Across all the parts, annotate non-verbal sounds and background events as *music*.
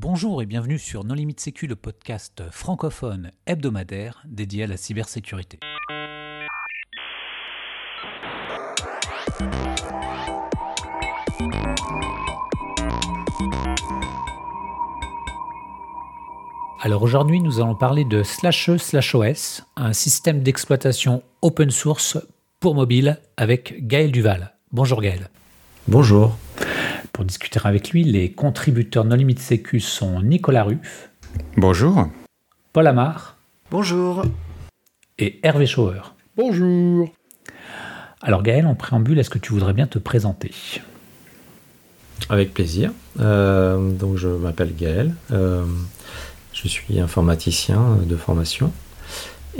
Bonjour et bienvenue sur Non Limite Sécu, le podcast francophone hebdomadaire dédié à la cybersécurité. Alors aujourd'hui, nous allons parler de Slashe Slash OS, un système d'exploitation open source pour mobile avec Gaël Duval. Bonjour Gaël. Bonjour. Pour discuter avec lui, les contributeurs Non Limite Sécu sont Nicolas Ruff. Bonjour. Paul Amar. Bonjour. Et Hervé Schauer. Bonjour. Alors Gaël, en préambule, est-ce que tu voudrais bien te présenter? Avec plaisir. Euh, donc je m'appelle Gaël. Euh, je suis informaticien de formation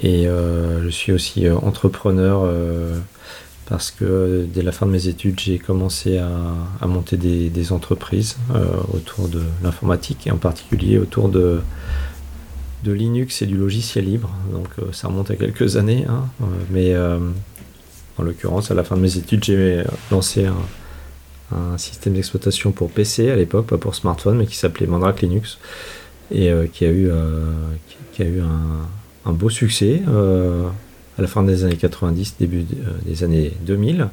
et euh, je suis aussi entrepreneur parce que dès la fin de mes études, j'ai commencé à, monter des, entreprises euh, autour de l'informatique et en particulier autour de, Linux et du logiciel libre. Donc euh, ça remonte à quelques années, hein. euh, mais en l'occurrence, à la fin de mes études, j'ai lancé un, système d'exploitation pour PC à l'époque, pas pour smartphone, mais qui s'appelait Mandrake Linux et qui a eu, un beau succès à la fin des années 90, début euh, des années 2000.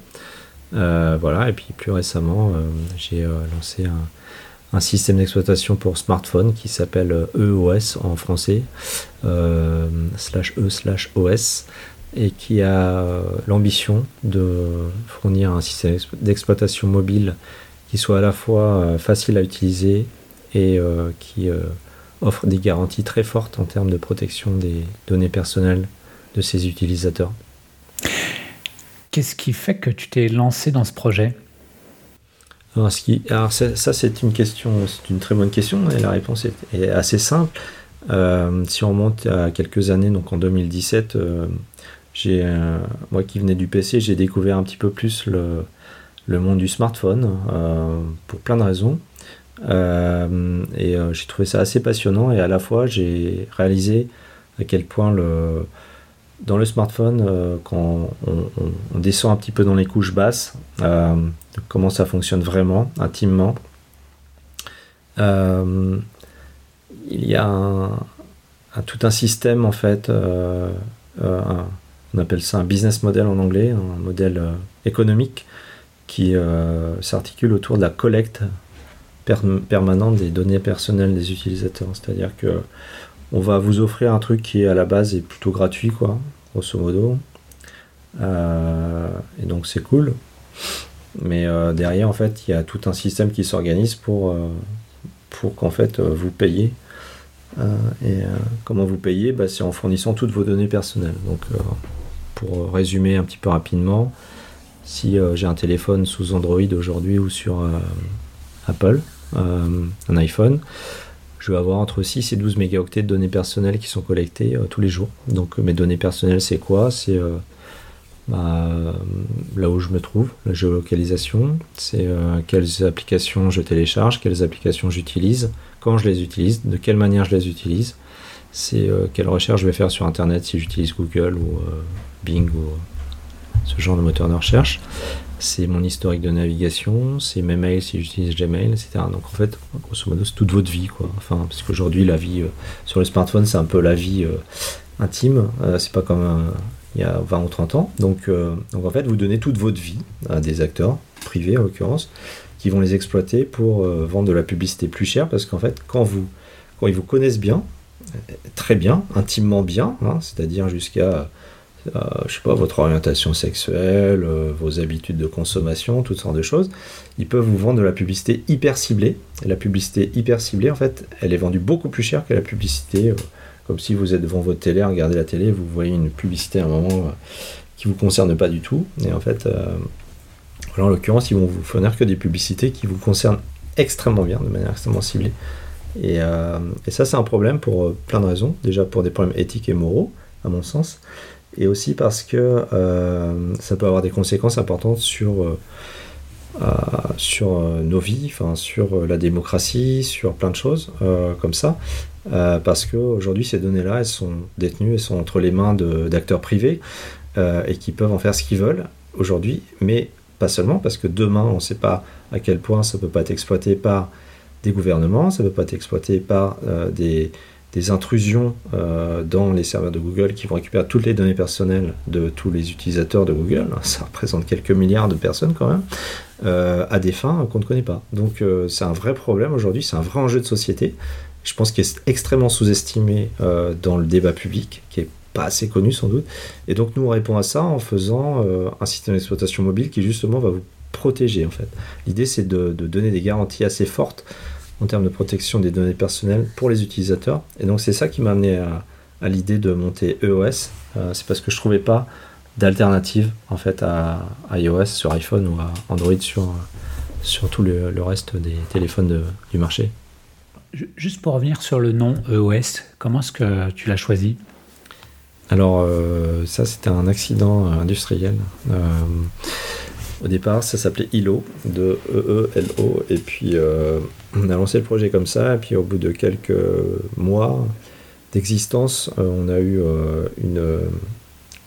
Euh, voilà, et puis plus récemment, euh, j'ai lancé un, système d'exploitation pour smartphone qui s'appelle EOS en français, slash E slash OS, et qui a l'ambition de fournir un système d'exploitation mobile qui soit à la fois facile à utiliser et qui offre des garanties très fortes en termes de protection des données personnelles de ses utilisateurs. Qu'est-ce qui fait que tu t'es lancé dans ce projet? Alors, ça, c'est une question, c'est une très bonne question et la réponse est, assez simple. Euh, si on remonte à quelques années, donc en 2017, euh, j'ai, euh, moi qui venais du PC, j'ai découvert un petit peu plus le, le monde du smartphone pour plein de raisons. et j'ai trouvé ça assez passionnant et à la fois j'ai réalisé à quel point le, dans le smartphone, euh, quand on, descend un petit peu dans les couches basses, euh, comment ça fonctionne vraiment, intimement, euh, il y a tout un système en fait, on appelle ça un business model en anglais, un modèle économique qui s'articule autour de la collecte permanente des données personnelles des utilisateurs. C'est-à-dire que on va vous offrir un truc qui à la base est plutôt gratuit, quoi, grosso modo. Euh, et donc c'est cool. Mais euh, derrière, en fait, il y a tout un système qui s'organise pour, euh, pour qu'en fait vous payez. et comment vous payez? Bah, C'est en fournissant toutes vos données personnelles. Donc, pour résumer un petit peu rapidement, si j'ai un téléphone sous Android aujourd'hui ou sur Apple, un iPhone, je vais avoir entre 6 et 12 mégaoctets de données personnelles qui sont collectées euh, tous les jours. Donc euh, mes données personnelles, c'est quoi? C'est euh, bah, là où je me trouve, la géolocalisation, c'est quelles applications je télécharge, quelles applications j'utilise, quand je les utilise, de quelle manière je les utilise, c'est quelle recherche je vais faire sur Internet si j'utilise Google ou Bing ou ce genre de moteur de recherche c'est mon historique de navigation, c'est mes mails si j'utilise Gmail, etc. Donc en fait, grosso modo, c'est toute votre vie, quoi. Enfin, parce qu'aujourd'hui, la vie euh, sur le smartphone, c'est un peu la vie euh, intime. Euh, c'est pas comme il y a 20 ou 30 ans. Donc, donc en fait, vous donnez toute votre vie à des acteurs privés, en l'occurrence, qui vont les exploiter pour vendre de la publicité plus chère, parce qu'en fait, quand vous, quand ils vous connaissent bien, très bien, intimement bien, hein, c'est-à-dire jusqu'à euh, je sais pas, votre orientation sexuelle, euh, vos habitudes de consommation, toutes sortes de choses. Ils peuvent vous vendre de la publicité hyper ciblée. Et la publicité hyper ciblée, en fait, elle est vendue beaucoup plus cher que la publicité. Euh, comme si vous êtes devant votre télé, regardez la télé, vous voyez une publicité à un moment qui vous concerne pas du tout. Et en fait, en l'occurrence, ils vont vous fournir que des publicités qui vous concernent extrêmement bien, de manière extrêmement ciblée. Et ça, c'est un problème pour plein de raisons. Déjà pour des problèmes éthiques et moraux, à mon sens et aussi parce que euh, ça peut avoir des conséquences importantes sur, euh, euh, sur nos vies, sur la démocratie, sur plein de choses comme ça. parce qu'aujourd'hui, ces données-là, elles sont détenues, elles sont entre les mains d'acteurs privés et qui peuvent en faire ce qu'ils veulent aujourd'hui, mais pas seulement, parce que demain, on ne sait pas à quel point ça ne peut pas être exploité par des gouvernements, ça ne peut pas être exploité par des, intrusions dans les serveurs de Google qui vont récupérer toutes les données personnelles de tous les utilisateurs de Google. *laughs* Ça représente quelques milliards de personnes quand même, à des fins qu'on ne connaît pas. Donc c'est un vrai problème aujourd'hui, c'est un vrai enjeu de société. Je pense qu'il est extrêmement sous-estimé dans le débat public, qui est pas assez connu sans doute. Et donc nous on répond à ça en faisant euh, un système d'exploitation mobile qui justement va vous protéger en fait. L'idée c'est de, donner des garanties assez fortes en termes de protection des données personnelles pour les utilisateurs. Et donc c'est ça qui m'a amené à, l'idée de monter EOS. Euh, c'est parce que je trouvais pas d'alternative en fait à, iOS sur iPhone ou à Android sur, sur tout le, reste des téléphones du marché. Juste pour revenir sur le nom EOS, comment est-ce que tu l'as choisi? Alors, euh, ça, c'était un accident industriel. Euh, au départ, ça s'appelait ILO, de E-E-L-O, et puis on a lancé le projet comme ça, et puis au bout de quelques mois d'existence, on a eu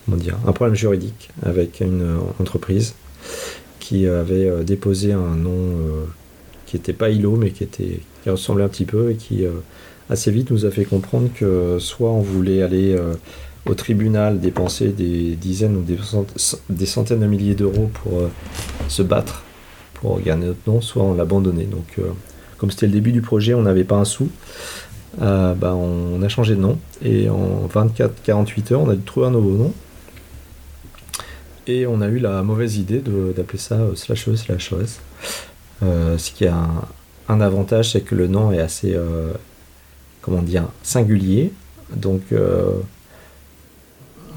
comment dire, un problème juridique avec une entreprise qui avait déposé un nom qui n'était pas ILO, mais qui, était, qui ressemblait un petit peu, et qui assez vite nous a fait comprendre que soit on voulait aller au tribunal dépenser des dizaines ou des, centaines de milliers d'euros pour euh, se battre pour gagner notre nom, soit on l'abandonnait. Donc, euh, comme c'était le début du projet, on n'avait pas un sou. Euh, bah, on a changé de nom et en 24-48 heures, on a dû trouver un nouveau nom. Et on a eu la mauvaise idée d'appeler ça slash E slash OS. ce qui a un, un avantage, c'est que le nom est assez, comment dire, singulier. Donc,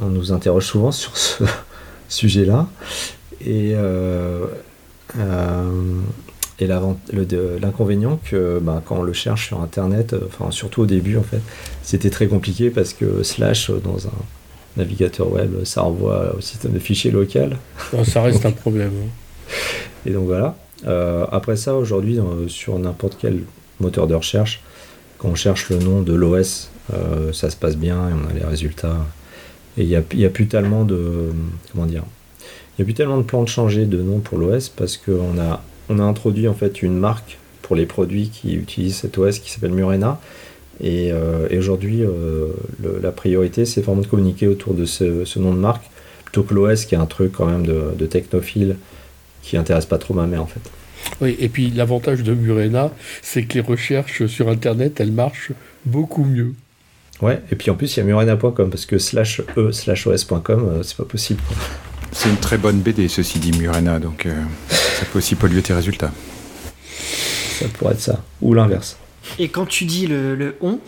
on nous interroge souvent sur ce *laughs* sujet-là. Et, euh, euh, et l'inconvénient que bah, quand on le cherche sur Internet, euh, enfin surtout au début en fait, c'était très compliqué parce que slash dans un navigateur web, ça renvoie au système de fichiers local. ça *laughs* reste un problème. Hein. Et donc voilà. après ça, aujourd'hui, sur n'importe quel moteur de recherche, quand on cherche le nom de l'OS, ça se passe bien et on a les résultats et il n'y a, a, plus tellement de. Comment dire Il y a plus tellement de plans de changer de nom pour l'OS parce qu'on a, on a introduit en fait une marque pour les produits qui utilisent cet OS qui s'appelle Murena. Et, euh, aujourd'hui, euh, la priorité, c'est vraiment de communiquer autour de ce, nom de marque plutôt que l'OS qui est un truc quand même de, de technophile qui intéresse pas trop ma mère en fait. Oui, et puis l'avantage de Murena, c'est que les recherches sur Internet, elles marchent beaucoup mieux. Ouais, et puis en plus, il y a murena.com parce que slash e slash os.com, euh, c'est pas possible. C'est une très bonne BD, ceci dit, Murena, donc euh, ça peut aussi polluer tes résultats. Ça pourrait être ça, ou l'inverse. Et quand tu dis le, on,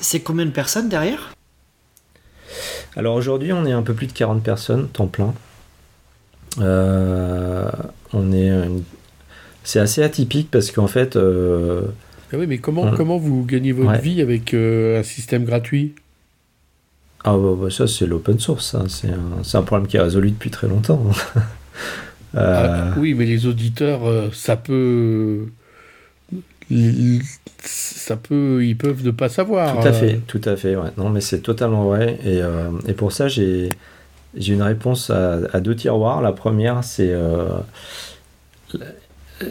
c'est combien de personnes derrière? Alors aujourd'hui, on est un peu plus de 40 personnes, temps plein. Euh, on est. C'est assez atypique parce qu'en fait. Ah oui, mais comment, comment vous gagnez votre vie avec euh, un système gratuit? Ah bah, bah, ça c'est l'open source, hein. c'est un, un, problème qui est résolu depuis très longtemps. *laughs* Euh, ah, oui, mais les auditeurs, euh, ça peut... Ça peut, ils peuvent ne pas savoir. Tout à fait, tout à fait. Ouais. Non, mais c'est totalement vrai. Et, et pour ça, j'ai une réponse à, à, deux tiroirs. La première, c'est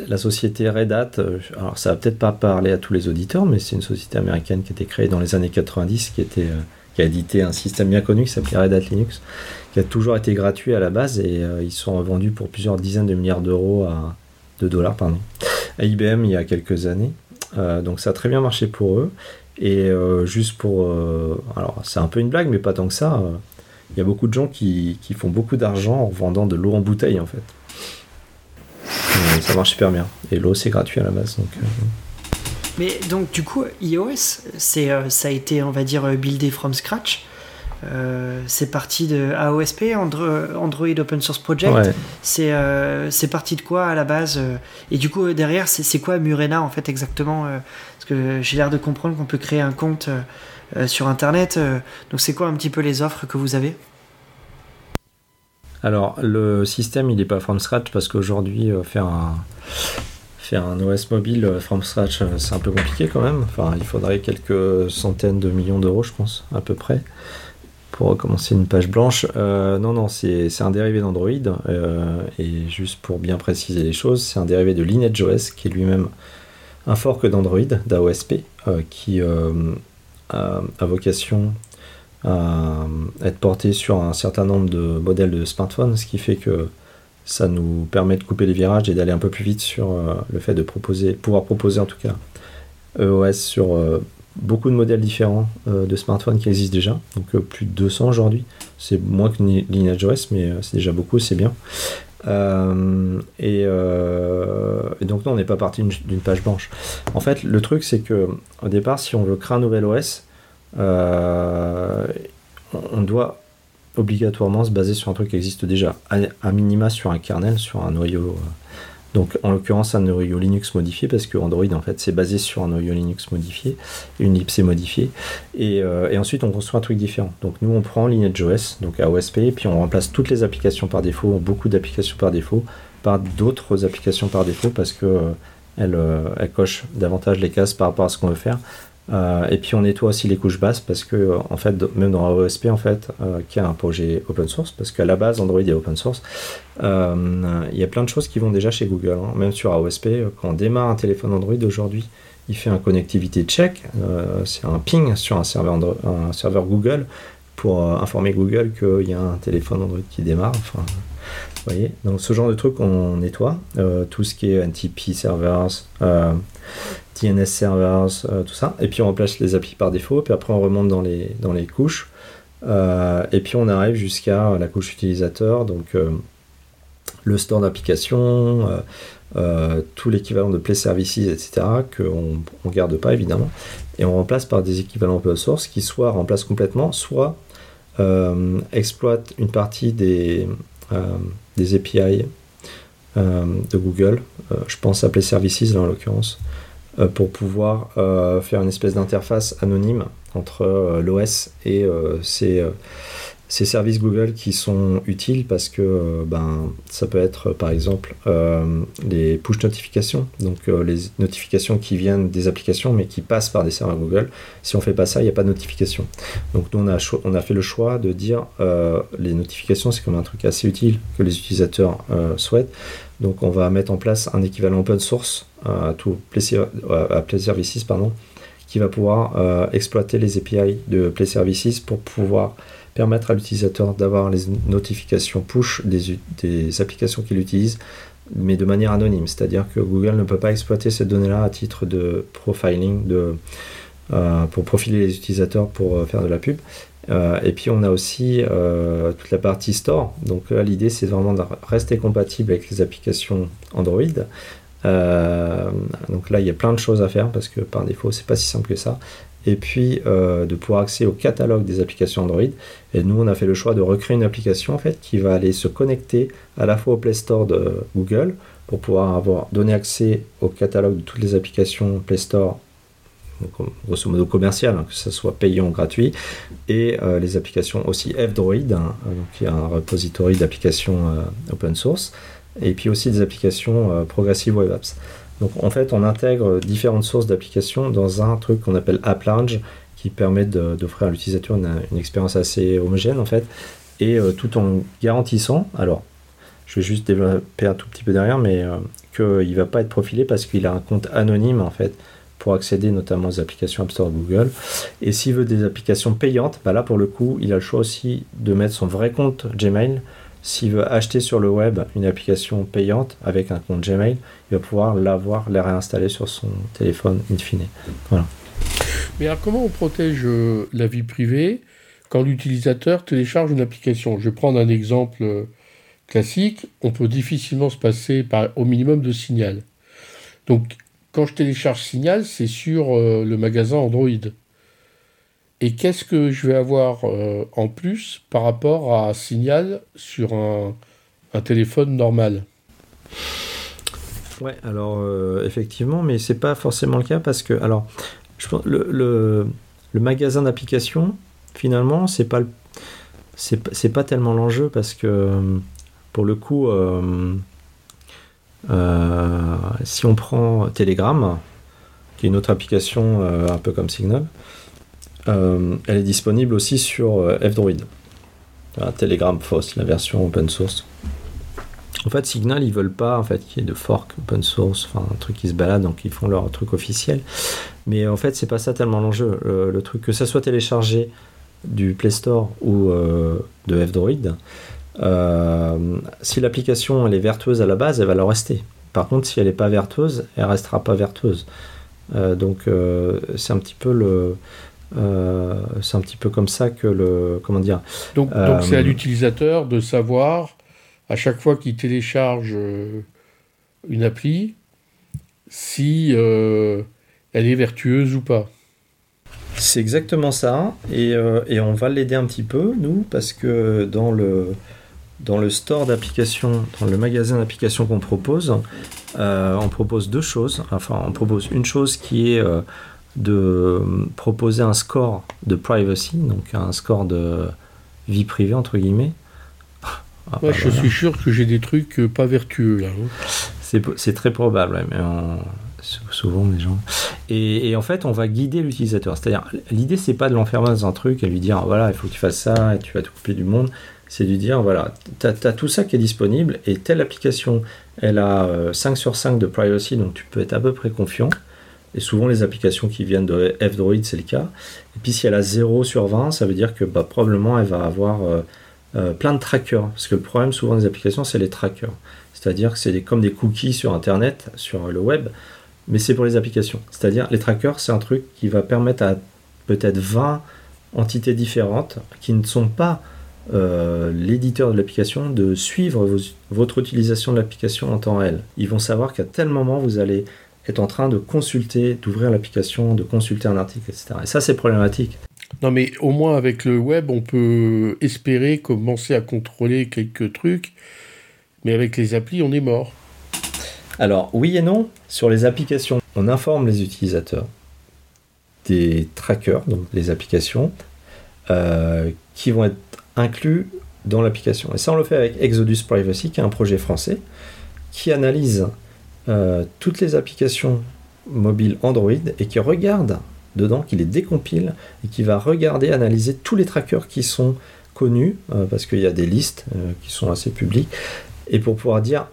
la société Red Hat, euh, alors ça va peut-être pas parler à tous les auditeurs, mais c'est une société américaine qui a été créée dans les années 90, qui, était, euh, qui a édité un système bien connu qui s'appelait Red Hat Linux, qui a toujours été gratuit à la base et euh, ils sont revendus pour plusieurs dizaines de milliards d'euros à, de dollars pardon, à IBM il y a quelques années. donc ça a très bien marché pour eux. Et juste pour... alors c'est un peu une blague, mais pas tant que ça. Il y a beaucoup de gens qui, font beaucoup d'argent en vendant de l'eau en bouteille en fait ça marche super bien. Et l'eau, c'est gratuit à la base. Donc, euh, Mais donc, du coup, iOS, c'est, euh, ça a été, on va dire, euh, buildé from scratch. c'est parti de AOSP, Android Open Source Project. C'est, c'est parti de quoi à la base Et du coup, derrière, c'est, quoi Murena en fait exactement Parce que j'ai l'air de comprendre qu'on peut créer un compte sur Internet. donc, c'est quoi un petit peu les offres que vous avez? Alors, le système, il n'est pas from scratch parce qu'aujourd'hui, euh, faire un, faire un OS mobile euh, from scratch, euh, c'est un peu compliqué quand même. Enfin, il faudrait quelques centaines de millions d'euros, je pense, à peu près, pour recommencer une page blanche. non, non, c'est un dérivé d'Android. et juste pour bien préciser les choses, c'est un dérivé de LineageOS qui est lui-même un fork d'Android, d'AOSP, qui a, a, vocation à être porté sur un certain nombre de modèles de smartphones, ce qui fait que ça nous permet de couper les virages et d'aller un peu plus vite sur le fait de proposer, pouvoir proposer en tout cas EOS sur beaucoup de modèles différents euh, de smartphones qui existent déjà, donc euh, plus de 200 aujourd'hui. C'est moins que LineageOS, mais euh, c'est déjà beaucoup, c'est bien. Et, donc non, on n'est pas parti d'une page blanche. En fait, le truc c'est que au départ, si on veut créer un nouvel OS, on doit obligatoirement se baser sur un truc qui existe déjà, à, minima sur un kernel, sur un noyau donc en l'occurrence un noyau Linux modifié parce que Android en fait c'est basé sur un noyau Linux modifié, une libc modifiée, euh, et, ensuite on construit un truc différent. Donc nous on prend LineageOS, donc AOSP, et puis on remplace toutes les applications par défaut, beaucoup d'applications par défaut, par d'autres applications par défaut parce que euh, euh, cochent davantage les cases par rapport à ce qu'on veut faire. Euh, et puis on nettoie aussi les couches basses parce que euh, en fait même dans AOSP en fait euh, qui est un projet open source parce qu'à la base Android est open source il y a plein de choses qui vont déjà chez Google hein. même sur AOSP quand on démarre un téléphone Android aujourd'hui il fait un connectivité check c'est un ping sur un serveur, Google pour informer Google qu'il y a un téléphone Android qui démarre enfin voyez donc ce genre de truc on nettoie tout ce qui est NTP servers DNS servers, euh, tout ça. Et puis on remplace les applis par défaut, puis après on remonte dans les, dans les couches. Euh, et puis on arrive jusqu'à la couche utilisateur, donc euh, le store d'application, tout l'équivalent de Play Services, etc., qu'on ne garde pas évidemment. Et on remplace par des équivalents open source qui soit remplacent complètement, soit exploitent une partie des, des API de Google. je pense à Play Services là en l'occurrence. Euh, pour pouvoir euh, faire une espèce d'interface anonyme entre euh, l'OS et ces, services Google qui sont utiles parce que ben, ça peut être par exemple les push notifications, donc les notifications qui viennent des applications mais qui passent par des serveurs Google. Si on fait pas ça, il n'y a pas de notification. Donc nous on a, on a fait le choix de dire les notifications c'est comme un truc assez utile que les utilisateurs souhaitent. Donc on va mettre en place un équivalent open source à Play Services pardon, qui va pouvoir euh, exploiter les API de Play Services pour pouvoir permettre à l'utilisateur d'avoir les notifications push des, applications qu'il utilise, mais de manière anonyme. C'est-à-dire que Google ne peut pas exploiter ces données-là à titre de profiling, de, euh, pour profiler les utilisateurs pour euh, faire de la pub. Euh, et puis on a aussi toute la partie store. Donc là, l'idée c'est vraiment de rester compatible avec les applications Android. Donc là, il y a plein de choses à faire parce que par défaut, c'est pas si simple que ça. Et puis de pouvoir accéder au catalogue des applications Android. Et nous, on a fait le choix de recréer une application en fait qui va aller se connecter à la fois au Play Store de Google pour pouvoir avoir donné accès au catalogue de toutes les applications Play Store grosso modo commercial, hein, que ce soit payant ou gratuit, et euh, les applications aussi F-Droid, hein, il y a un repository d'applications euh, open source, et puis aussi des applications euh, Progressive Web Apps. Donc en fait, on intègre différentes sources d'applications dans un truc qu'on appelle App Lounge, qui permet d'offrir à l'utilisateur une, expérience assez homogène en fait, et tout en garantissant, alors je vais juste développer un tout petit peu derrière, mais qu'il ne va pas être profilé parce qu'il a un compte anonyme en fait pour accéder notamment aux applications App Store Google. Et s'il veut des applications payantes, bah là pour le coup, il a le choix aussi de mettre son vrai compte Gmail. S'il veut acheter sur le web une application payante avec un compte Gmail, il va pouvoir l'avoir, la réinstaller sur son téléphone in fine. Voilà. Mais alors comment on protège euh, la vie privée quand l'utilisateur télécharge une application? Je vais prendre un exemple euh, classique. On peut difficilement se passer au minimum de signal. Donc quand je télécharge Signal, c'est sur euh, le magasin Android. Et qu'est-ce que je vais avoir euh, en plus par rapport à Signal sur un, téléphone normal? Ouais, alors euh, effectivement, mais c'est pas forcément le cas parce que alors le, magasin d'application finalement c'est pas c'est pas tellement l'enjeu parce que pour le coup euh, si on prend Telegram, qui est une autre application euh, un peu comme Signal, euh, elle est disponible aussi sur F-Droid. Telegram FOSS, la version open source. En fait, Signal, ils veulent pas en fait qu'il y ait de fork open source, enfin un truc qui se balade, donc ils font leur truc officiel. Mais en fait, c'est pas ça tellement l'enjeu. Le, truc que ça soit téléchargé du Play Store ou euh, de F-Droid, euh, si l'application elle est vertueuse à la base, elle va le rester. Par contre, si elle n'est pas vertueuse, elle restera pas vertueuse. Euh, donc c'est un petit peu le c'est un petit peu comme ça que le comment dire. Donc donc c'est à l'utilisateur de savoir à chaque fois qu'il télécharge une appli si elle est vertueuse ou pas. C'est exactement ça, euh, et, on va l'aider un petit peu, nous, parce que dans le, dans le store d'applications, dans le magasin d'applications qu'on propose, euh, on propose deux choses. Enfin, on propose une chose qui est euh, de proposer un score de privacy, donc un score de vie privée, entre guillemets. *laughs* Ah, je suis sûr que j'ai des trucs pas vertueux là. Hein. C'est très probable, mais on, souvent les gens. Et, en fait, on va guider l'utilisateur. C'est-à-dire, l'idée, c'est pas de l'enfermer dans un truc et lui dire, voilà, il faut que tu fasses ça et tu vas te couper du monde. C'est de lui dire, voilà, tu as, tout ça qui est disponible et telle application, elle a 5 euh, sur 5 de privacy, donc tu peux être à peu près confiant. Et souvent, les applications qui viennent de F-Droid, c'est le cas. Et puis, si elle a 0 sur 20, ça veut dire que bah, probablement, elle va avoir euh, euh, plein de trackers. Parce que le problème, souvent, des applications, c'est les trackers. C'est-à-dire que c'est comme des cookies sur Internet, sur le web mais c'est pour les applications. C'est-à-dire, les trackers, c'est un truc qui va permettre à peut-être 20 entités différentes qui ne sont pas euh, l'éditeur de l'application de suivre votre utilisation de l'application en temps réel. Ils vont savoir qu'à tel moment, vous allez être en train de consulter, d'ouvrir l'application, de consulter un article, etc. Et ça, c'est problématique. Non, mais au moins avec le web, on peut espérer commencer à contrôler quelques trucs, mais avec les applis, on est mort. Alors, oui et non, sur les applications, on informe les utilisateurs des trackers, donc les applications, euh, qui vont être inclus dans l'application. Et ça, on le fait avec Exodus Privacy, qui est un projet français, qui analyse toutes les applications mobiles Android et qui regarde dedans, qui les décompile et qui va regarder, analyser tous les trackers qui sont connus, euh, parce qu'il y a des listes qui sont assez publiques, et pour pouvoir dire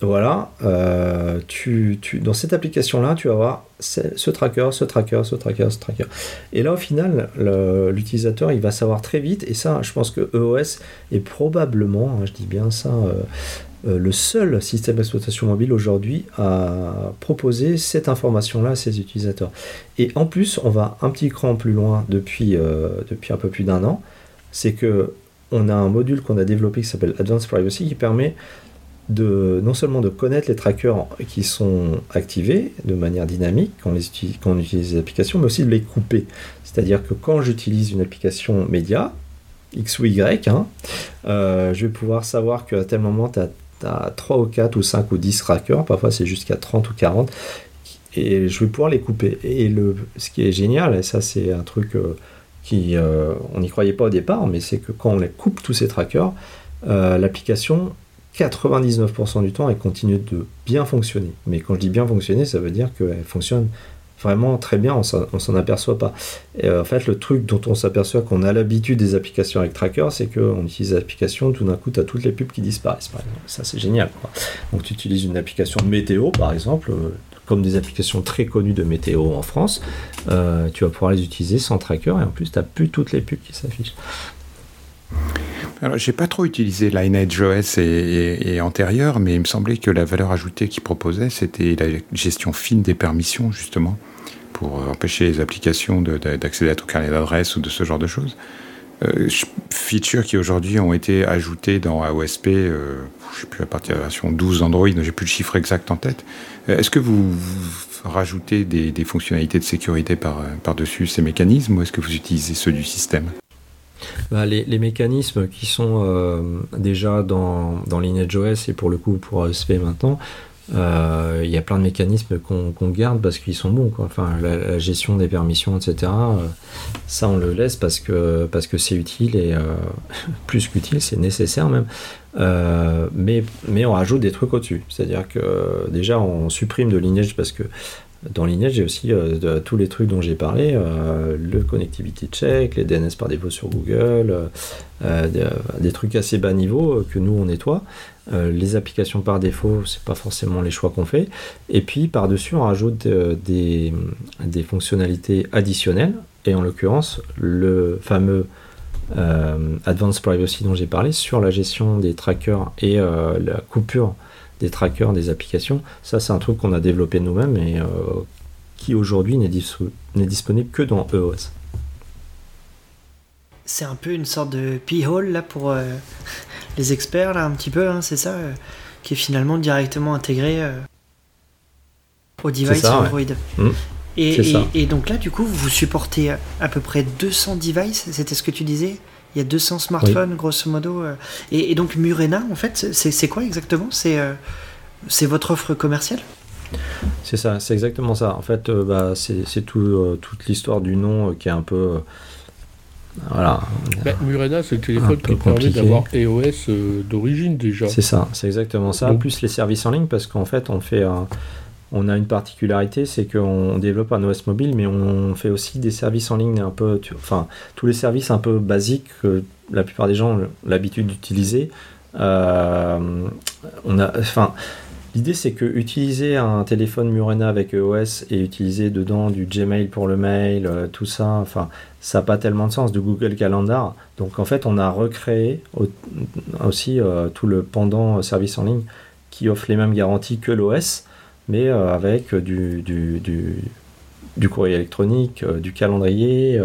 voilà, euh, tu, dans cette application-là, tu vas avoir ce tracker, ce tracker, ce tracker, ce tracker. Et là, au final, l'utilisateur, il va savoir très vite, et ça, je pense que EOS est probablement, hein, je dis bien ça, euh, euh, le seul système d'exploitation mobile aujourd'hui à proposer cette information-là à ses utilisateurs. Et en plus, on va un petit cran plus loin depuis, depuis un peu plus d'un an, c'est que on a un module qu'on a développé qui s'appelle Advanced Privacy qui permet de non seulement de connaître les trackers qui sont activés de manière dynamique quand on, utilise, quand on utilise les applications, mais aussi de les couper. C'est-à-dire que quand j'utilise une application média, X ou Y, hein, euh, je vais pouvoir savoir qu'à tel moment, tu as, 3 ou 4 ou 5 ou 10 trackers, parfois c'est jusqu'à 30 ou 40, et je vais pouvoir les couper. Et le, ce qui est génial, et ça c'est un truc euh, qui euh, on n'y croyait pas au départ, mais c'est que quand on les coupe tous ces trackers, l'application 99% du temps, elle continue de bien fonctionner. Mais quand je dis bien fonctionner, ça veut dire qu'elle fonctionne vraiment très bien, on s'en aperçoit pas. Et euh, en fait, le truc dont on s'aperçoit qu'on a l'habitude des applications avec Tracker, c'est qu'on utilise l'application, tout d'un coup, tu as toutes les pubs qui disparaissent, par exemple. Ça, c'est génial. Donc, tu utilises une application météo, par exemple, euh, comme des applications très connues de météo en France, euh, tu vas pouvoir les utiliser sans Tracker, et en plus, tu n'as plus toutes les pubs qui s'affichent. Alors, j'ai pas trop utilisé Lineage OS et, antérieur, mais il me semblait que la valeur ajoutée qu'il proposait, c'était la gestion fine des permissions, justement, pour empêcher les applications d'accéder à ton carnet d'adresse ou de ce genre de choses. Euh, features qui aujourd'hui ont été ajoutées dans AOSP, euh, je sais plus à partir de la version 12 Android, j'ai plus le chiffre exact en tête. Euh, est-ce que vous, rajoutez des, fonctionnalités de sécurité par, par dessus ces mécanismes ou est-ce que vous utilisez ceux du système? Bah, les, mécanismes qui sont euh, déjà dans, dans LineageOS et pour le coup pour ASP maintenant, euh, il y a plein de mécanismes qu'on garde parce qu'ils sont bons. Quoi. Enfin, la, gestion des permissions, etc. Euh, ça, on le laisse parce que parce que c'est utile et *laughs* plus qu'utile, c'est nécessaire même. mais mais on rajoute des trucs au-dessus. C'est-à-dire que déjà on supprime de lineage parce que dans Lineage, j'ai aussi de, tous les trucs dont j'ai parlé, le connectivity check, les DNS par défaut sur Google, des, des, trucs assez bas niveau que nous on nettoie. les applications par défaut, c'est pas forcément les choix qu'on fait. Et puis par-dessus, on rajoute des, fonctionnalités additionnelles, et en l'occurrence le fameux euh, Advanced Privacy dont j'ai parlé sur la gestion des trackers et euh, la coupure des trackers des applications. Ça, c'est un truc qu'on a développé nous-mêmes et euh, qui aujourd'hui n'est disponible que dans EOS. C'est un peu une sorte de p-hole là pour *laughs* les experts là un petit peu, hein, c'est ça, qui est finalement directement intégré au device Android. Mmh. Et, donc là, du coup, vous supportez à peu près 200 devices, c'était ce que tu disais? Il y a 200 smartphones, grosso modo. Euh. Et, donc Murena, en fait, c'est quoi exactement? Euh, C'est votre offre commerciale? C'est ça, c'est exactement ça. En fait, euh, bah, c'est tout, toute l'histoire du nom qui est un peu. voilà. Bah, Murena, c'est le téléphone qui permet d'avoir EOS d'origine déjà. C'est ça, c'est exactement ça. En plus les services en ligne, parce qu'en fait, on fait un on a une particularité, c'est qu'on développe un OS mobile, mais on fait aussi des services en ligne un peu, enfin, tous les services un peu basiques que la plupart des gens ont l'habitude d'utiliser. Euh, on a, enfin, l'idée c'est que utiliser un téléphone Murena avec EOS et utiliser dedans du Gmail pour le mail, euh, tout ça, enfin, ça n'a pas tellement de sens, du Google Calendar. Donc en fait, on a recréé aussi euh, tout le pendant service en ligne qui offre les mêmes garanties que l'OS mais euh, avec du, du, du, courrier électronique, euh, du calendrier,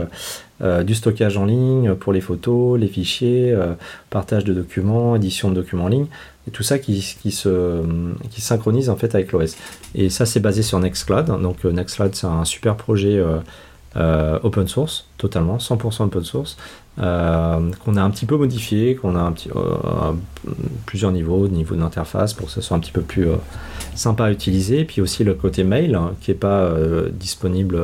euh, du stockage en ligne pour les photos, les fichiers, partage de documents, édition de documents en ligne, et tout ça qui, qui, se, qui synchronise en fait avec l'OS. Et ça, c'est basé sur Nextcloud. Donc Nextcloud, c'est un super projet open source, totalement, 100% open source, qu'on a un petit peu modifié, qu'on a un petit, plusieurs niveaux, niveau d'interface pour que ce soit un petit peu plus sympa à utiliser. puis aussi le côté mail hein, qui n'est pas euh, disponible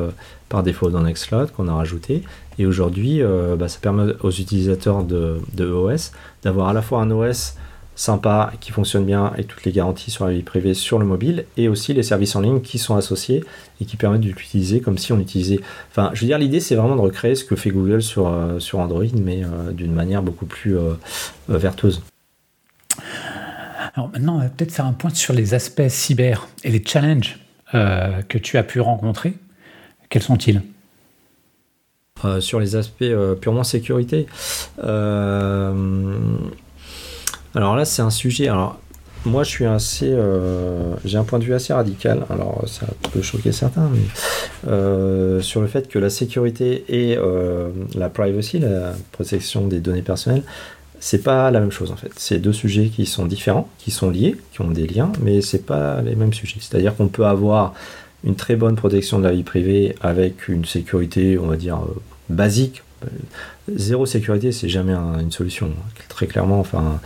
par défaut dans Nextcloud qu'on a rajouté. Et aujourd'hui, euh, bah, ça permet aux utilisateurs de, de OS d'avoir à la fois un OS sympa qui fonctionne bien et toutes les garanties sur la vie privée sur le mobile et aussi les services en ligne qui sont associés et qui permettent d'utiliser comme si on utilisait. Enfin, je veux dire, l'idée c'est vraiment de recréer ce que fait Google sur, euh, sur Android, mais d'une manière beaucoup plus vertueuse. Alors maintenant, on va peut-être faire un point sur les aspects cyber et les challenges euh, que tu as pu rencontrer. Quels sont-ils? Euh, Sur les aspects euh, purement sécurité. alors là, c'est un sujet. Alors, moi, je suis assez. J'ai un point de vue assez radical. Alors, ça peut choquer certains, mais sur le fait que la sécurité et la privacy, la protection des données personnelles, c'est pas la même chose en fait. C'est deux sujets qui sont différents, qui sont liés, qui ont des liens, mais c'est pas les mêmes sujets. C'est-à-dire qu'on peut avoir une très bonne protection de la vie privée avec une sécurité, on va dire, euh, basique. Zéro sécurité, c'est jamais une solution, hein, très clairement. Enfin,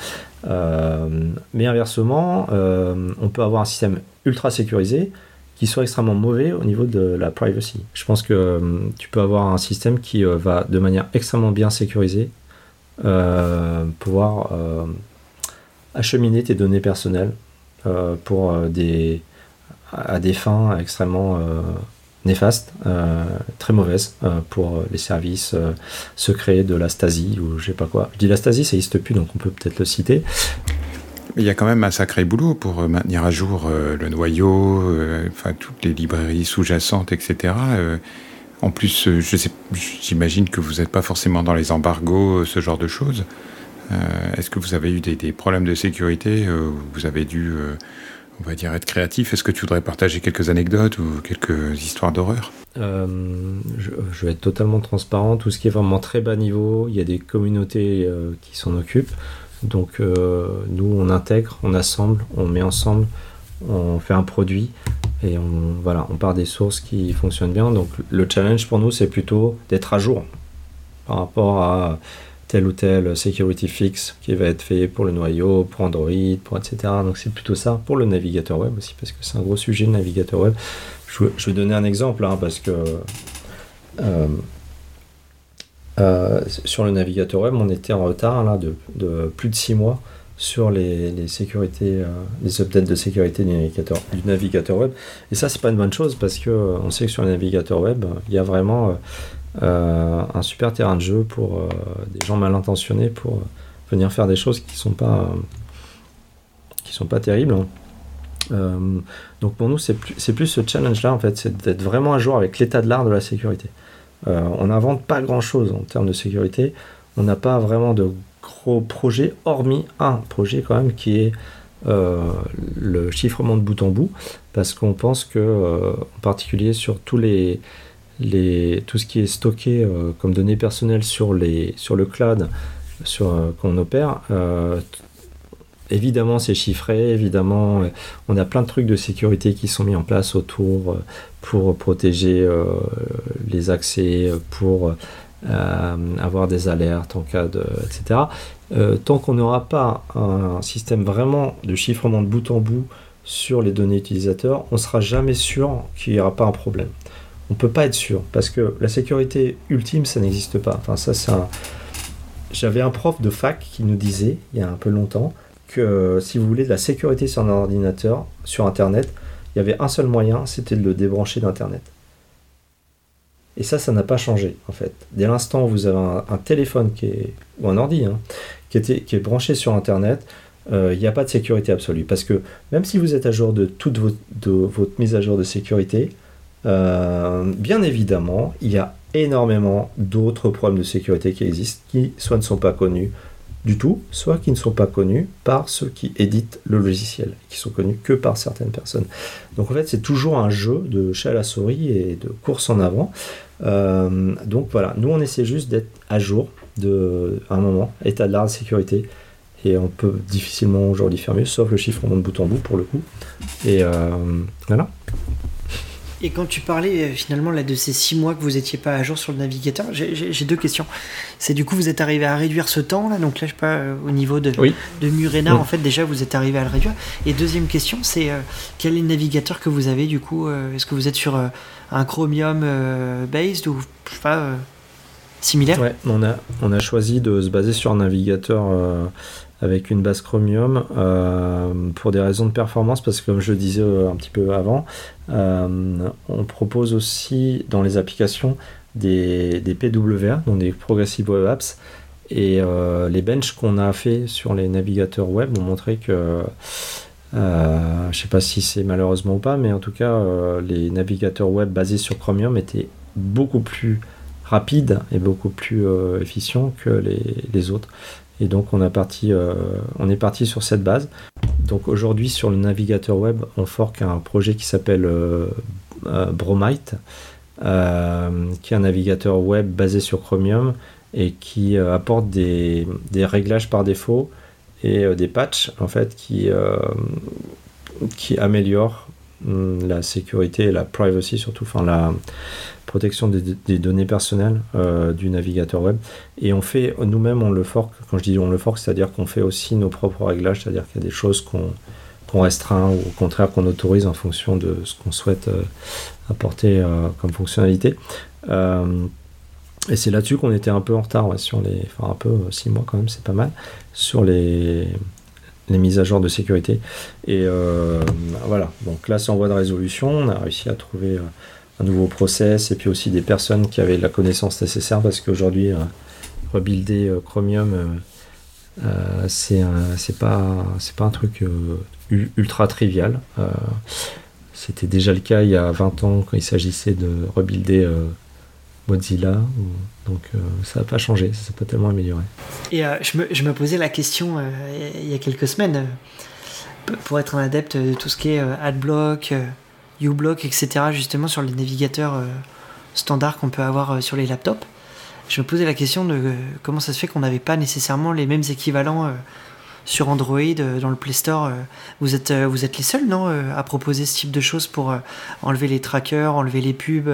euh, mais inversement, euh, on peut avoir un système ultra sécurisé qui soit extrêmement mauvais au niveau de la privacy. Je pense que tu peux avoir un système qui va de manière extrêmement bien sécurisée pouvoir euh, acheminer tes données personnelles euh, pour des, à des fins extrêmement néfastes, très mauvaises pour les services secrets de la Stasi ou je sais pas quoi. Je dis la Stasi, ça n'existe plus, donc on peut peut-être le citer. Il y a quand même un sacré boulot pour maintenir à jour le noyau, enfin toutes les librairies sous-jacentes, etc. En plus, euh, j'imagine que vous n'êtes pas forcément dans les embargos, euh, ce genre de choses. Euh, est-ce que vous avez eu des, problèmes de sécurité Vous avez dû, on va dire, être créatif? Est-ce que tu voudrais partager quelques anecdotes ou quelques histoires d'horreur? Je, vais être totalement transparent. Tout ce qui est vraiment très bas niveau, il y a des communautés qui s'en occupent. Donc nous, on intègre, on assemble, on met ensemble, on fait un produit et on, voilà, on part des sources qui fonctionnent bien. Donc le challenge pour nous, c'est plutôt d'être à jour par rapport à tel ou tel security fix qui va être fait pour le noyau, pour Android, pour etc. Donc c'est plutôt ça pour le navigateur web aussi, parce que c'est un gros sujet le navigateur web. Je, vais donner un exemple, hein, parce que euh, euh, sur le navigateur web, on était en retard là, de, de plus de 6 mois sur les, sécurités, euh, les updates de sécurité du navigateur, du navigateur web. Et ça, c'est pas une bonne chose parce que euh, on sait que sur le navigateur web, il y a vraiment un super terrain de jeu pour des gens mal intentionnés pour venir faire des choses qui sont pas qui sont pas terribles. donc pour nous, c'est plus, plus ce challenge-là, en fait, c'est d'être vraiment à jour avec l'état de l'art de la sécurité. on n'invente pas grand-chose en termes de sécurité. On n'a pas vraiment de gros hormis un projet quand même qui est euh, le chiffrement de bout en bout, parce qu'on pense que, euh, en particulier sur tous les, les, tout ce qui est stocké euh, comme données personnelles sur, les, sur le cloud sur, qu'on opère, évidemment c'est chiffré, évidemment on a plein de trucs de sécurité qui sont mis en place autour pour protéger les accès, pour avoir des alertes en cas de. etc. Euh, tant qu'on n'aura pas un système vraiment de chiffrement de bout en bout sur les données utilisateurs, on ne sera jamais sûr qu'il n'y aura pas un problème. On ne peut pas être sûr parce que la sécurité ultime, ça n'existe pas. Enfin, ça, J'avais un prof de fac qui nous disait, il y a un peu longtemps, que si vous voulez de la sécurité sur un ordinateur, sur Internet, il y avait un seul moyen, c'était de le débrancher d'Internet. Et ça, ça n'a pas changé en fait. Dès l'instant où vous avez un, téléphone qui est, ou un ordi hein, qui, est branché sur Internet, euh, il n'y a pas de sécurité absolue. Parce que même si vous êtes à jour de toute votre mise à jour de sécurité, euh, bien évidemment, il y a énormément d'autres problèmes de sécurité qui existent, qui soit ne sont pas connus, du tout, soit qui ne sont pas connus par ceux qui éditent le logiciel, qui sont connus que par certaines personnes. Donc en fait, c'est toujours un jeu de chat à la souris et de course en avant. Euh, donc voilà, nous on essaie juste d'être à jour de un moment, état de l'art de sécurité, et on peut difficilement aujourd'hui faire mieux, sauf le chiffrement de bout en bout pour le coup. Et euh, voilà. Et quand tu parlais euh, finalement là, de ces six mois que vous n'étiez pas à jour sur le navigateur, j'ai deux questions. C'est du coup, vous êtes arrivé à réduire ce temps là, donc là, je sais pas, euh, au niveau de, de Murena, en fait, déjà, vous êtes arrivé à le réduire. Et deuxième question, c'est euh, quel est le navigateur que vous avez du coup Est-ce que vous êtes sur un Chromium based ou je sais pas similaire? Ouais, on a, on a choisi de se baser sur un navigateur avec une base Chromium euh, pour des raisons de performance parce que comme je disais euh, un petit peu avant, euh, on propose aussi dans les applications des, PWA, donc des Progressive Web Apps, et les benches qu'on a fait sur les navigateurs web ont montré que je ne sais pas si c'est malheureusement ou pas, mais en tout cas, les navigateurs web basés sur Chromium étaient beaucoup plus rapides et beaucoup plus efficients que les autres. Et donc on, a parti, euh, on est parti sur cette base. Donc aujourd'hui sur le navigateur web, on fork un projet qui s'appelle euh, euh, Bromite, qui est un navigateur web basé sur Chromium et qui apporte des, des, réglages par défaut et des patchs en fait qui, qui améliorent hum, la sécurité et la privacy surtout, enfin la, protection des, données personnelles euh, du navigateur web. Et on fait, nous-mêmes, on le fork. Quand je dis on le fork, c'est-à-dire qu'on fait aussi nos propres réglages, c'est-à-dire qu'il y a des choses qu'on restreint ou au contraire qu'on autorise en fonction de ce qu'on souhaite euh, apporter euh, comme fonctionnalité. et c'est là-dessus qu'on était un peu en retard, sur les, enfin un peu six mois quand même, c'est pas mal, sur les, les mises à jour de sécurité. Et voilà, donc là c'est en voie de résolution, on a réussi à trouver un nouveau process et puis aussi des personnes qui avaient la connaissance nécessaire parce qu'aujourd'hui, euh, rebuilder euh, Chromium, euh, c'est pas, pas un truc ultra trivial. C'était déjà le cas il y a 20 ans quand il s'agissait de rebuilder Mozilla. Donc ça n'a pas changé, ça s'est pas tellement amélioré. Et je me, je, me, posais la question il y a quelques semaines, pour être un adepte de tout ce qui est AdBlock, uBlock, etc., justement sur les navigateurs euh, standards qu'on peut avoir euh, sur les laptops. Je me posais la question de euh, comment ça se fait qu'on n'avait pas nécessairement les mêmes équivalents sur Android, dans le Play Store. Vous êtes, vous êtes les seuls, non, à proposer ce type de choses pour enlever les trackers, enlever les pubs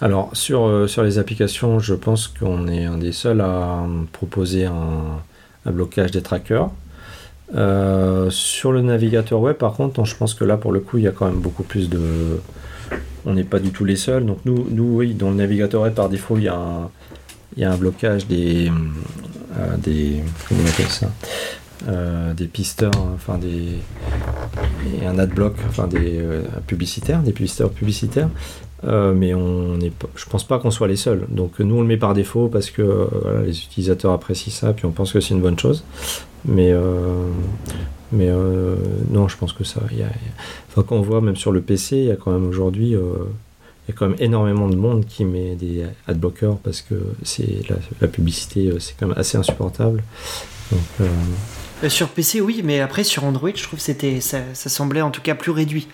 alors sur, sur les applications, je pense qu'on est un des seuls à proposer un, un blocage des trackers. Euh, sur le navigateur web, par contre, je pense que là, pour le coup, il y a quand même beaucoup plus de. On n'est pas du tout les seuls. Donc, nous, oui, dans le navigateur web, par défaut, il y a un, il y a un blocage des, des comment on appelle ça des pisteurs, enfin des et un adblock, enfin des publicitaires, des pisteurs publicitaires. Mais on est, je pense pas qu'on soit les seuls. Donc nous on le met par défaut parce que les utilisateurs apprécient ça, puis on pense que c'est une bonne chose. Mais mais non, je pense que ça. Enfin, quand on voit même sur le PC, il y a quand même aujourd'hui il y a quand même énormément de monde qui met des adblockers parce que c'est la, publicité, euh, c'est quand même assez insupportable. Euh, euh, sur PC, oui, mais après sur Android, je trouve que c'était, ça, semblait en tout cas plus réduit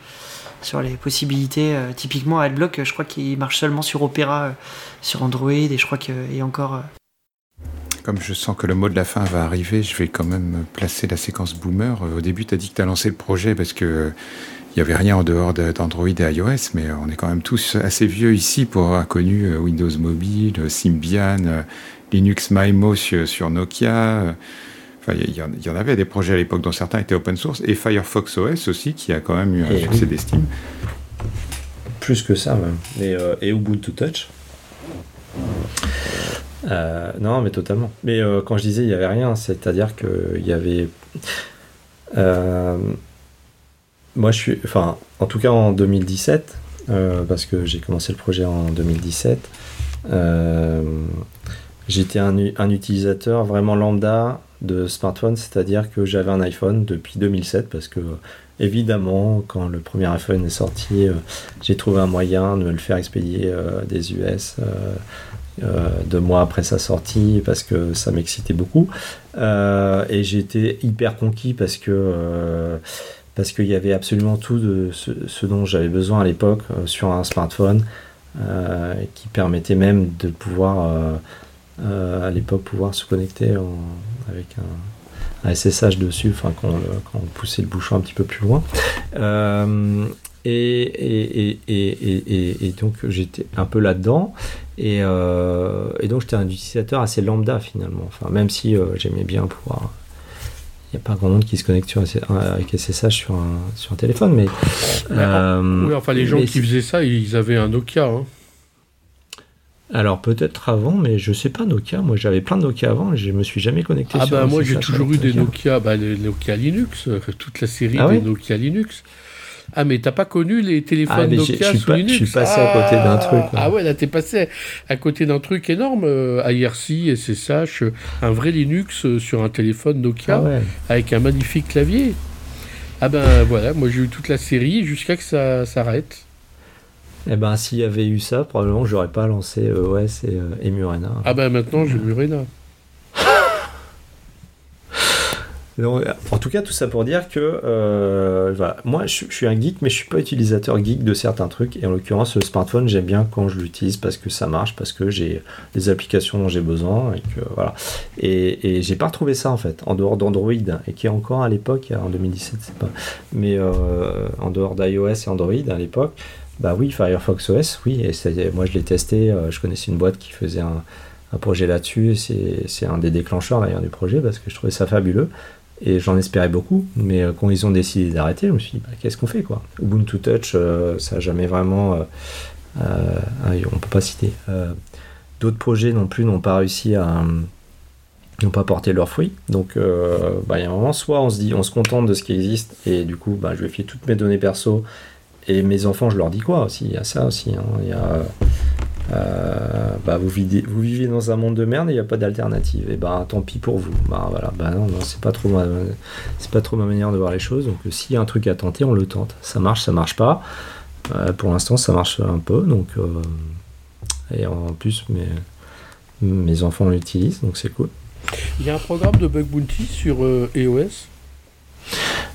sur les possibilités. typiquement, Adblock, je crois qu'il marche seulement sur Opera, sur Android, et je crois qu'il a encore. Comme je sens que le mot de la fin va arriver, je vais quand même placer la séquence boomer. Au début, tu as dit que tu as lancé le projet parce que il n'y avait rien en dehors d'Android et iOS, mais on est quand même tous assez vieux ici pour avoir connu euh, Windows Mobile, euh, Symbian, euh, Linux MyMo sur, Nokia. Enfin, il y, en avait des projets à l'époque dont certains étaient open source, et Firefox OS aussi, qui a quand même eu un succès d'estime. Plus que ça, même. Et, et Ubuntu Touch. non, mais totalement. Mais quand je disais il n'y avait rien, c'est-à-dire qu'il y avait moi, je suis. Enfin, en tout cas en 2017, euh, parce que j'ai commencé le projet en 2017, euh, j'étais un, utilisateur vraiment lambda de smartphone, c'est-à-dire que j'avais un iPhone depuis 2007, parce que évidemment, quand le premier iPhone est sorti, euh, j'ai trouvé un moyen de me le faire expédier des US. deux mois après sa sortie parce que ça m'excitait beaucoup et j'étais hyper conquis parce que parce qu'il y avait absolument tout de ce, dont j'avais besoin à l'époque euh, sur un smartphone euh, qui permettait même de pouvoir euh, à l'époque pouvoir se connecter avec un, SSH dessus, enfin quand, on poussait le bouchon un petit peu plus loin. Et, et, donc j'étais un peu là-dedans. Et, donc j'étais un utilisateur assez lambda finalement. Enfin, même si j'aimais bien pouvoir il n'y a pas grand monde qui se connecte sur, avec SSH sur un, sur un téléphone. Mais, euh, oui, enfin, les gens qui faisaient ça, ils avaient un Nokia. Hein. Alors peut-être avant, mais je sais pas Nokia. Moi j'avais plein de Nokia avant et je me suis jamais connecté. Ah bah moi j'ai toujours eu des Nokia, bah, les Nokia Linux, euh, toute la série ah des Nokia Linux. Ah, mais t'as pas connu les téléphones ah, Nokia sous Linux Je suis passé à côté d'un truc. Ah ouais, là t'es passé à côté d'un truc énorme. Euh, IRC, SSH, euh, un vrai Linux euh, sur un téléphone Nokia ah avec un magnifique clavier. Ah ben voilà, moi j'ai eu toute la série jusqu'à que ça s'arrête. Eh ben s'il y avait eu ça, probablement j'aurais pas lancé OS et, et Murena. Ah ben maintenant j'ai Murena. *laughs* en tout cas, tout ça pour dire que euh, moi, je, suis un geek, mais je suis pas utilisateur geek de certains trucs. Et en l'occurrence, le smartphone, j'aime bien quand je l'utilise parce que ça marche, parce que j'ai des applications dont j'ai besoin et que voilà. Et, j'ai pas retrouvé ça en fait en dehors d'Android et qui est encore à l'époque, en 2017, c'est pas, mais euh, en dehors d'iOS et Android à l'époque. Bah oui, Firefox OS, oui. Et moi, je l'ai testé. Euh, je connaissais une boîte qui faisait un, projet là-dessus. C'est un des déclencheurs d'ailleurs du projet parce que je trouvais ça fabuleux. Et j'en espérais beaucoup, mais euh, quand ils ont décidé d'arrêter, je me suis dit, bah, qu'est-ce qu'on fait quoi? Ubuntu Touch, euh, ça n'a jamais vraiment. Ah on peut pas citer. D'autres projets non plus n'ont pas réussi à. n'ont pas porté leurs fruits. Donc, bah, il y a un moment, soit on se dit, on se contente de ce qui existe, et du coup, bah, je vais filer toutes mes données perso, et mes enfants, je leur dis quoi aussi? Il y a ça aussi. Hein. Il y a euh, bah vous, vous vivez dans un monde de merde et il n'y a pas d'alternative. Et bah tant pis pour vous. Bah voilà, bah non, non c'est pas trop ma, pas trop ma manière de voir les choses. Donc s'il y a un truc à tenter, on le tente. Ça marche, ça marche pas. Euh, pour l'instant, ça marche un peu. Donc euh, et en plus, mes, mes enfants l'utilisent, donc c'est cool. Il y a un programme de bug bounty sur EOS.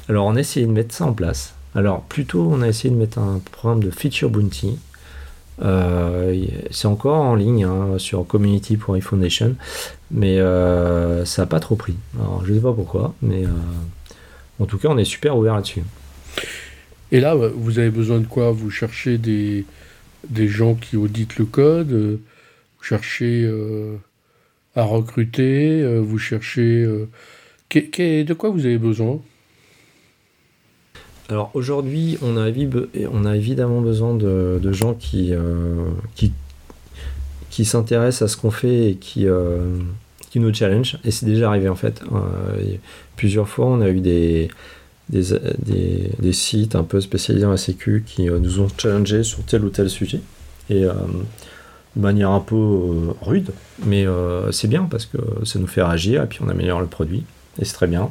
Alors on a essayé de mettre ça en place. Alors plutôt, on a essayé de mettre un programme de feature bounty. Euh, c'est encore en ligne hein, sur Community pour iPhone mais euh, ça n'a pas trop pris. Alors, je ne sais pas pourquoi, mais euh, en tout cas, on est super ouvert là-dessus. Et là, vous avez besoin de quoi? Vous cherchez des, des gens qui auditent le code Vous cherchez à recruter Vous cherchez. de quoi vous avez besoin? Alors aujourd'hui, on, a évidemment besoin de, gens qui, euh, qui, s'intéressent à ce qu'on fait et qui, euh, nous challenge. Et c'est déjà arrivé en fait. plusieurs fois, on a eu des, sites un peu spécialisés dans la sécu qui nous ont challengé sur tel ou tel sujet. Et de manière un peu euh, rude, mais euh, c'est bien parce que ça nous fait réagir et puis on améliore le produit et c'est très bien.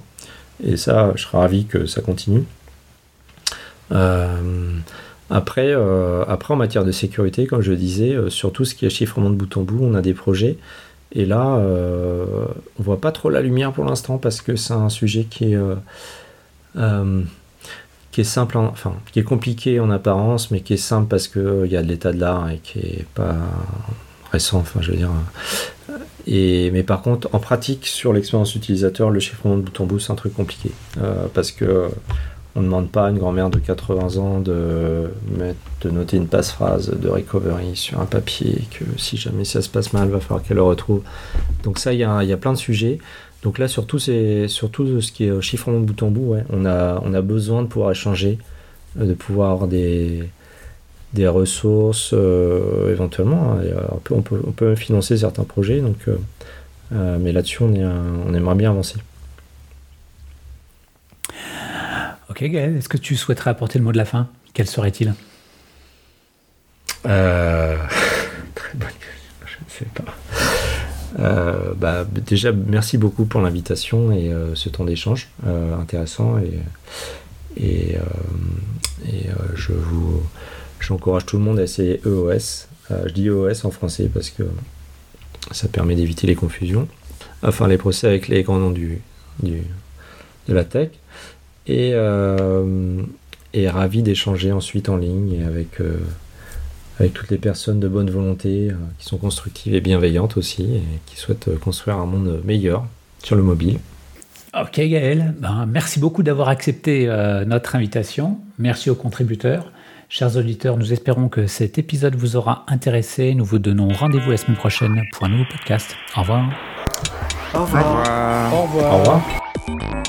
Et ça, je serais ravi que ça continue. Euh, après, après, en matière de sécurité, comme je disais, sur tout ce qui est chiffrement de bout en bout, on a des projets. Et là, on voit pas trop la lumière pour l'instant parce que c'est un sujet qui est simple, enfin, qui est compliqué en apparence, mais qui est simple parce qu'il euh, y a de l'état de l'art et qui est pas récent, enfin, je veux dire. Et, mais par contre, en pratique, sur l'expérience utilisateur, le chiffrement de bout en bout, c'est un truc compliqué. Euh, parce que on ne demande pas à une grand-mère de 80 ans de, noter une passe-phrase de recovery sur un papier, que si jamais ça se passe mal, il va falloir qu'elle le retrouve. Donc ça, il y a, y a plein de sujets. Donc là, surtout, c'est surtout ce qui est chiffrement de bout en bout, on, a, besoin de pouvoir échanger, euh, de pouvoir avoir des, ressources euh, éventuellement. Hein, on, peut, on, peut, on, financer certains projets, donc, euh, mais là-dessus, on aimerait bien avancer. Ok, Gaël, est-ce que tu souhaiterais apporter le mot de la fin? Quel serait-il? *laughs* Très bonne question, je ne sais pas. Euh, bah, déjà, merci beaucoup pour l'invitation et euh, ce temps d'échange euh, intéressant. Et, et, et je vous, j'encourage tout le monde à essayer EOS. je dis EOS en français parce que ça permet d'éviter les confusions. Enfin, les procès avec les grands noms du, du de la tech. Et, et ravi d'échanger ensuite en ligne avec avec toutes les personnes de bonne volonté euh, qui sont constructives et bienveillantes aussi et qui souhaitent euh, construire un monde meilleur sur le mobile. Ok Gaël, ben, merci beaucoup d'avoir accepté euh, notre invitation. Merci aux contributeurs. Chers auditeurs, nous espérons que cet épisode vous aura intéressé. Nous vous donnons rendez-vous la semaine prochaine pour un nouveau podcast. Au revoir. Au revoir. Au revoir. Au revoir.